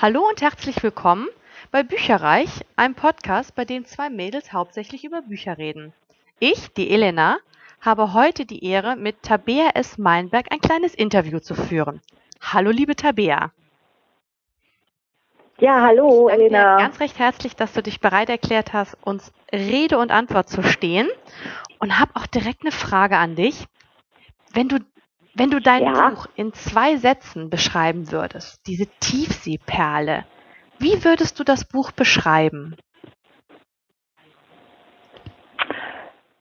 Hallo und herzlich willkommen bei Bücherreich, einem Podcast, bei dem zwei Mädels hauptsächlich über Bücher reden. Ich, die Elena, habe heute die Ehre, mit Tabea S. Meinberg ein kleines Interview zu führen. Hallo, liebe Tabea. Ja, hallo, Elena. ganz recht herzlich, dass du dich bereit erklärt hast, uns Rede und Antwort zu stehen. Und habe auch direkt eine Frage an dich. Wenn du, wenn du dein Ja. Buch in zwei Sätzen beschreiben würdest, diese Tiefseeperle, wie würdest du das Buch beschreiben?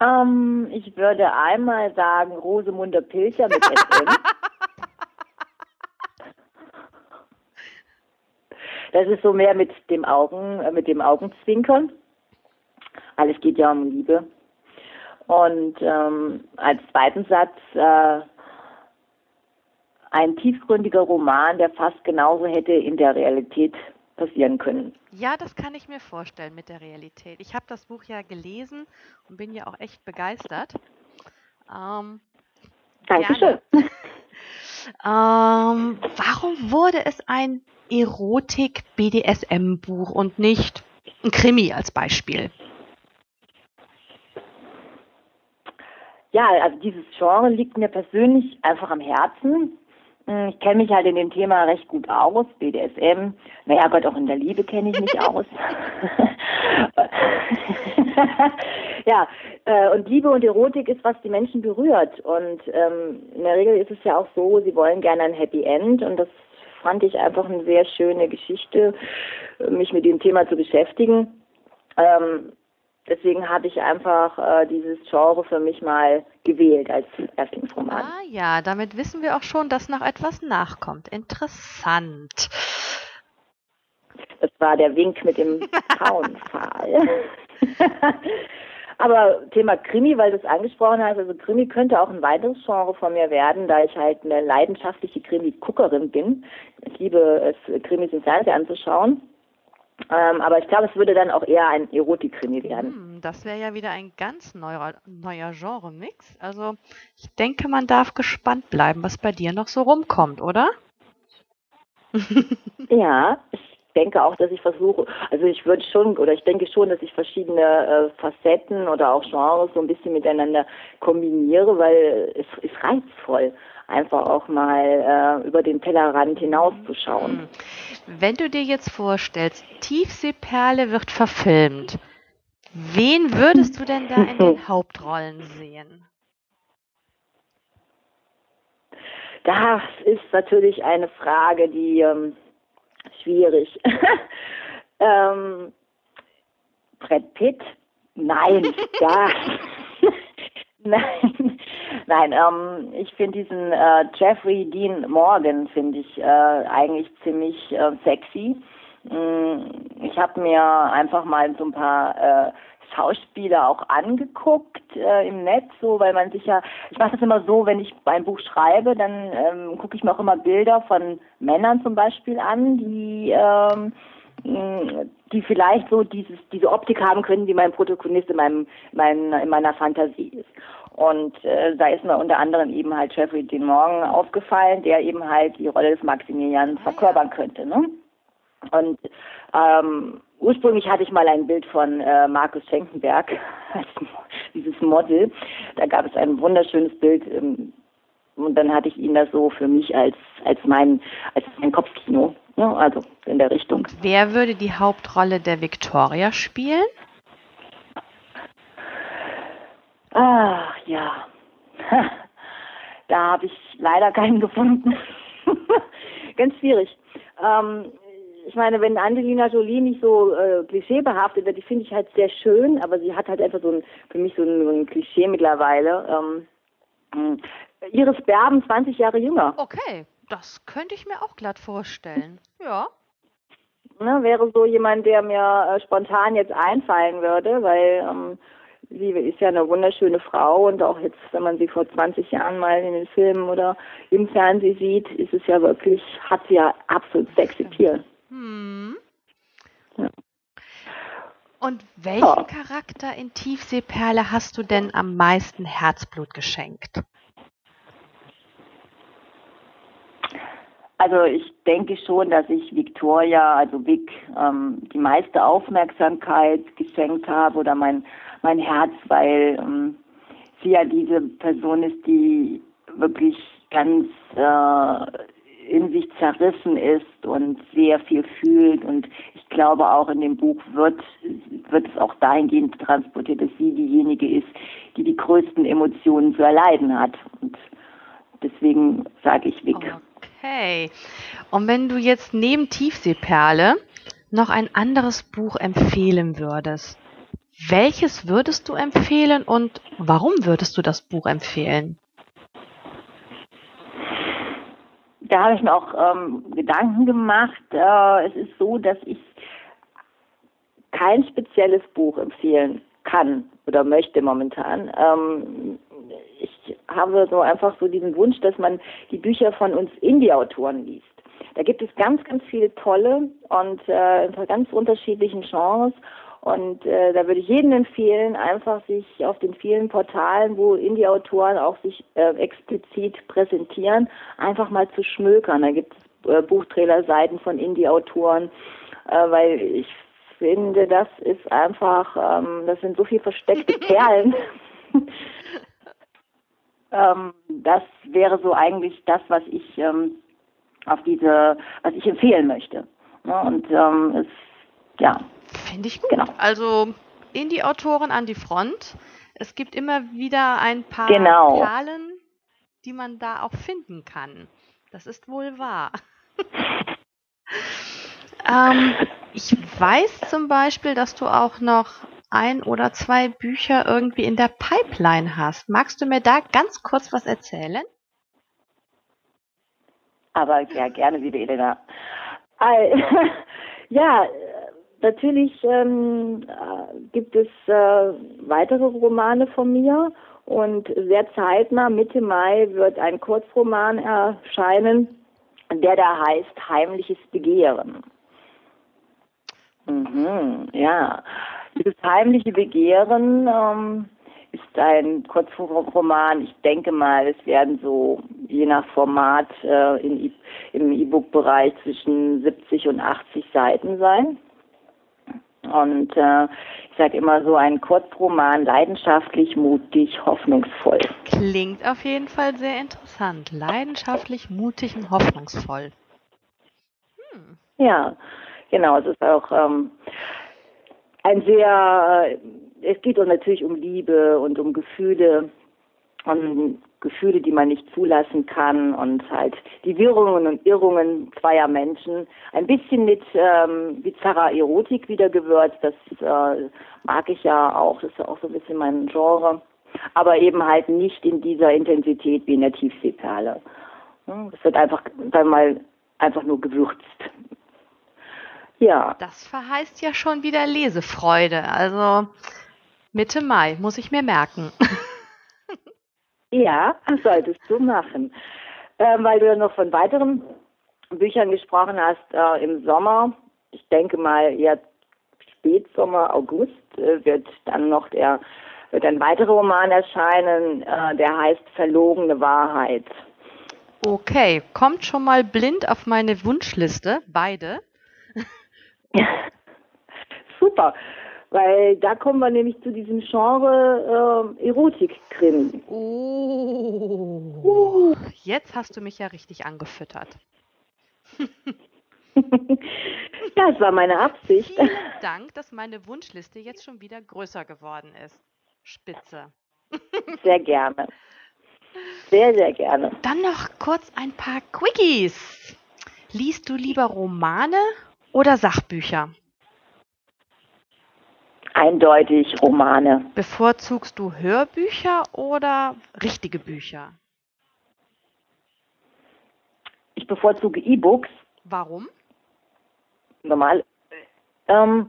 Ähm, ich würde einmal sagen Rosemunde Pilcher mit SM. Das ist so mehr mit dem Augen, äh, mit dem Augenzwinkern. Alles geht ja um Liebe. Und ähm, als zweiten Satz äh, ein tiefgründiger Roman, der fast genauso hätte in der Realität passieren können. Ja, das kann ich mir vorstellen mit der Realität. Ich habe das Buch ja gelesen und bin ja auch echt begeistert. Ähm, Dankeschön. ähm, warum wurde es ein Erotik-BDSM-Buch und nicht ein Krimi als Beispiel? Ja, also dieses Genre liegt mir persönlich einfach am Herzen. Hm, Ich kenne mich halt in dem Thema recht gut aus, BDSM. Naja Gott, auch in der Liebe kenne ich mich aus. ja, äh, und Liebe und Erotik ist, was die Menschen berührt. Und ähm, in der Regel ist es ja auch so, sie wollen gerne ein Happy End. Und das fand ich einfach eine sehr schöne Geschichte, mich mit dem Thema zu beschäftigen. Ähm, deswegen habe ich einfach äh, dieses Genre für mich mal gewählt als Erstlingsroman. Ah ja, damit wissen wir auch schon, dass noch etwas nachkommt. Interessant. Das war der Wink mit dem Frauenpfahl. Aber Thema Krimi, weil du es angesprochen hast, also Krimi könnte auch ein weiteres Genre von mir werden, da ich halt eine leidenschaftliche Krimi-Guckerin bin. Ich liebe es, Krimis im Fernsehen anzuschauen. Ähm, aber ich glaube, es würde dann auch eher ein Erotik-Krimi werden. Hm, das wäre ja wieder ein ganz neuer, neuer Genre-Mix. Also ich denke, man darf gespannt bleiben, was bei dir noch so rumkommt, oder? Ja, ich denke auch, dass ich versuche, also ich würde schon, oder ich denke schon, dass ich verschiedene äh, Facetten oder auch Genres so ein bisschen miteinander kombiniere, weil es ist reizvoll, einfach auch mal äh, über den Tellerrand hinauszuschauen. Hm. Wenn du dir jetzt vorstellst, Tiefseeperle wird verfilmt, wen würdest du denn da in den Hauptrollen sehen? Das ist natürlich eine Frage, die ähm, schwierig. ähm, Brad Pitt? Nein, ja. Nein, nein. Ähm, ich finde diesen äh, Jeffrey Dean Morgan finde ich äh, eigentlich ziemlich äh, sexy. Mm, Ich habe mir einfach mal so ein paar äh, Schauspieler auch angeguckt äh, im Netz, so weil man sich ja, ich mache das immer so, wenn ich ein Buch schreibe, dann ähm, gucke ich mir auch immer Bilder von Männern zum Beispiel an, die ähm, die vielleicht so dieses diese Optik haben können, wie mein Protagonist in meinem mein, in meiner Fantasie ist. Und äh, da ist mir unter anderem eben halt Jeffrey Dean Morgan aufgefallen, der eben halt die Rolle des Maximilian verkörpern könnte. Ne? Und ähm, ursprünglich hatte ich mal ein Bild von äh, Markus Schenkenberg, als dieses Model. Da gab es ein wunderschönes Bild ähm, und dann hatte ich ihn da so für mich als als mein als mein Kopfkino, ne? also in der Richtung. Wer würde die Hauptrolle der Victoria spielen? Ach ja, da habe ich leider keinen gefunden. Ganz schwierig. Ähm, ich meine, wenn Angelina Jolie nicht so äh, klischeebehaftet wird, die finde ich halt sehr schön, aber sie hat halt einfach so ein, für mich so ein, so ein Klischee mittlerweile. Ähm, mh. Iris Berben 20 Jahre jünger. Okay, das könnte ich mir auch glatt vorstellen. Ja. Ne, wäre so jemand, der mir äh, spontan jetzt einfallen würde, weil ähm, sie ist ja eine wunderschöne Frau und auch jetzt, wenn man sie vor 20 Jahren mal in den Filmen oder im Fernsehen sieht, ist es ja wirklich, hat sie ja absolut sexy Appeal. Hm. Ja. Und welchen Ja. Charakter in Tiefseeperle hast du denn am meisten Herzblut geschenkt? Also ich denke schon, dass ich Victoria, also Vic, ähm, die meiste Aufmerksamkeit geschenkt habe oder mein, mein Herz, weil ähm, sie ja diese Person ist, die wirklich ganz äh, in sich zerrissen ist und sehr viel fühlt. Und ich glaube auch in dem Buch wird, wird es auch dahingehend transportiert, dass sie diejenige ist, die die größten Emotionen zu erleiden hat. Und deswegen sage ich. Oh. Okay. Und wenn du jetzt neben Tiefseeperle noch ein anderes Buch empfehlen würdest, welches würdest du empfehlen und warum würdest du das Buch empfehlen? Da habe ich mir auch ähm, Gedanken gemacht. Äh, es ist so, dass ich kein spezielles Buch empfehlen kann oder möchte momentan. Ähm, ich habe so einfach so diesen Wunsch, dass man die Bücher von uns Indie-Autoren liest. Da gibt es ganz, ganz viele tolle und äh, in ganz unterschiedlichen Genres. Und äh, da würde ich jedem empfehlen, einfach sich auf den vielen Portalen, wo Indie-Autoren auch sich äh, explizit präsentieren, einfach mal zu schmökern. Da gibt es äh, Buchtrailer-Seiten von Indie-Autoren, äh, weil ich finde, das ist einfach, ähm, das sind so viele versteckte Perlen. ähm, das wäre so eigentlich das, was ich ähm, auf diese, was ich empfehlen möchte. Ja, und ähm, es, ja. Finde ich gut. Genau. Also Indie-Autoren an die Front. Es gibt immer wieder ein paar genau. Perlen, die man da auch finden kann. Das ist wohl wahr. ähm, ich weiß zum Beispiel, dass du auch noch ein oder zwei Bücher irgendwie in der Pipeline hast. Magst du mir da ganz kurz was erzählen? Aber ja, gerne, liebe Elena. ja, natürlich ähm, gibt es äh, weitere Romane von mir und sehr zeitnah, Mitte Mai, wird ein Kurzroman erscheinen, der da heißt Heimliches Begehren. Mhm, ja. Dieses heimliche Begehren ähm, ist ein Kurzroman. Ich denke mal, es werden so je nach Format äh, in, im E-Book-Bereich zwischen 70 und 80 Seiten sein. Und äh, ich sage immer so ein Kurzroman, leidenschaftlich, mutig, hoffnungsvoll. Klingt auf jeden Fall sehr interessant. Leidenschaftlich, mutig und hoffnungsvoll. Hm. Ja, genau. Es ist auch ähm, ein sehr, es geht natürlich um Liebe und um Gefühle und Gefühle, die man nicht zulassen kann und halt die Wirrungen und Irrungen zweier Menschen. Ein bisschen mit ähm, bizarrer Erotik wiedergewürzt, das äh, mag ich ja auch, das ist ja auch so ein bisschen mein Genre, aber eben halt nicht in dieser Intensität wie in der Tiefseeperle. Es wird einfach, sagen wir mal, einfach nur gewürzt ja. Das verheißt ja schon wieder Lesefreude. Also Mitte Mai muss ich mir merken. ja, das solltest du machen. Ähm, weil du ja noch von weiteren Büchern gesprochen hast äh, im Sommer. Ich denke mal eher Spätsommer, August äh, wird dann noch der wird ein weiterer Roman erscheinen, äh, der heißt Verlogene Wahrheit. Okay, kommt schon mal blind auf meine Wunschliste, beide. Super, weil da kommen wir nämlich zu diesem Genre äh, Erotik-Krimi. Oh, uh. jetzt hast du mich ja richtig angefüttert. ja, es war meine Absicht. Vielen Dank, dass meine Wunschliste jetzt schon wieder größer geworden ist. Spitze. Sehr gerne. Sehr, sehr gerne. Dann noch kurz ein paar Quickies. Liest du lieber Romane oder Sachbücher? Eindeutig Romane. Bevorzugst du Hörbücher oder richtige Bücher? Ich bevorzuge E-Books. Warum? Normal. Ähm,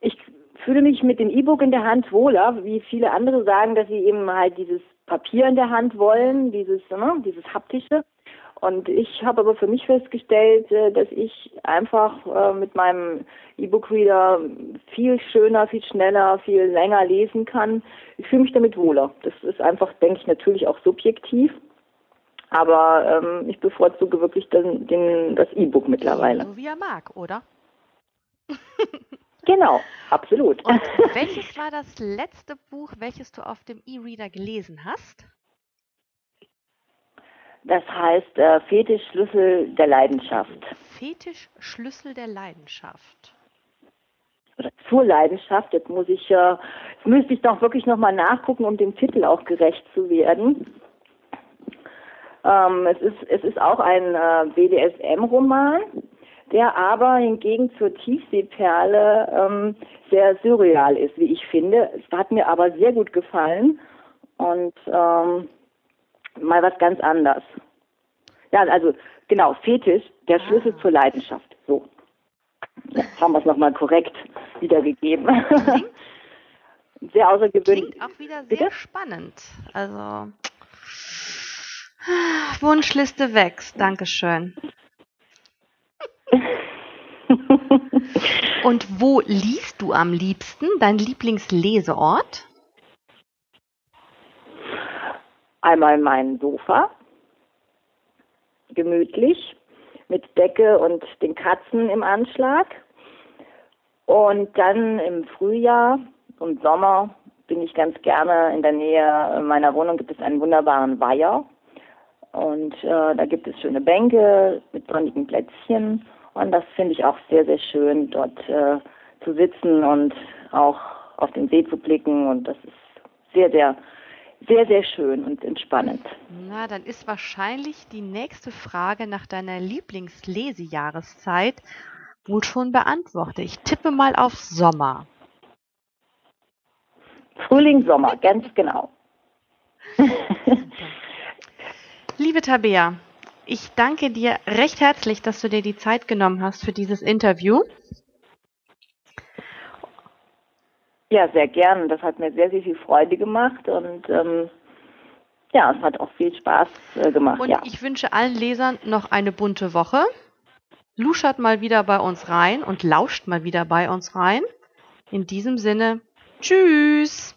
ich fühle mich mit dem E-Book in der Hand wohler, wie viele andere sagen, dass sie eben halt dieses Papier in der Hand wollen, dieses, ne, dieses haptische. Und ich habe aber für mich festgestellt, äh, dass ich einfach äh, mit meinem E-Book-Reader viel schöner, viel schneller, viel länger lesen kann. Ich fühle mich damit wohler. Das ist einfach, denke ich, natürlich auch subjektiv. Aber ähm, ich bevorzuge wirklich den, den, das E-Book mittlerweile. So wie er mag, oder? genau, absolut. Und welches war das letzte Buch, welches du auf dem E-Reader gelesen hast? Das heißt äh, Fetisch Schlüssel der Leidenschaft. Fetisch Schlüssel der Leidenschaft. Oder zur Leidenschaft. Jetzt muss ich, äh, jetzt müsste ich doch wirklich nochmal nachgucken, um dem Titel auch gerecht zu werden. Ähm, es ist es ist auch ein äh, BDSM-Roman, der aber hingegen zur Tiefseeperle ähm, sehr surreal ist, wie ich finde. Es hat mir aber sehr gut gefallen und ähm, mal was ganz anderes. Ja, also genau, Fetisch, der Schlüssel ah. zur Leidenschaft. So. Jetzt haben wir es nochmal korrekt wiedergegeben. Klingt, sehr außergewöhnlich. Klingt auch wieder sehr Bitte? spannend. Also Wunschliste wächst. Dankeschön. Und wo liest du am liebsten? Dein Lieblingsleseort? Einmal mein Sofa, gemütlich, mit Decke und den Katzen im Anschlag. Und dann im Frühjahr und Sommer bin ich ganz gerne in der Nähe meiner Wohnung gibt es einen wunderbaren Weiher. Und äh, da gibt es schöne Bänke mit sonnigen Plätzchen. Und das finde ich auch sehr, sehr schön, dort äh, zu sitzen und auch auf den See zu blicken. Und das ist sehr, sehr sehr, sehr schön und entspannend. Na, dann ist wahrscheinlich die nächste Frage nach deiner Lieblingslesejahreszeit wohl schon beantwortet. Ich tippe mal auf Sommer. Frühling, Sommer, ganz genau. Liebe Tabea, ich danke dir recht herzlich, dass du dir die Zeit genommen hast für dieses Interview. Ja, sehr gern. Das hat mir sehr, sehr viel Freude gemacht und ähm, ja, es hat auch viel Spaß äh, gemacht. Und ja. ich wünsche allen Lesern noch eine bunte Woche. Luschert mal wieder bei uns rein und lauscht mal wieder bei uns rein. In diesem Sinne, tschüss.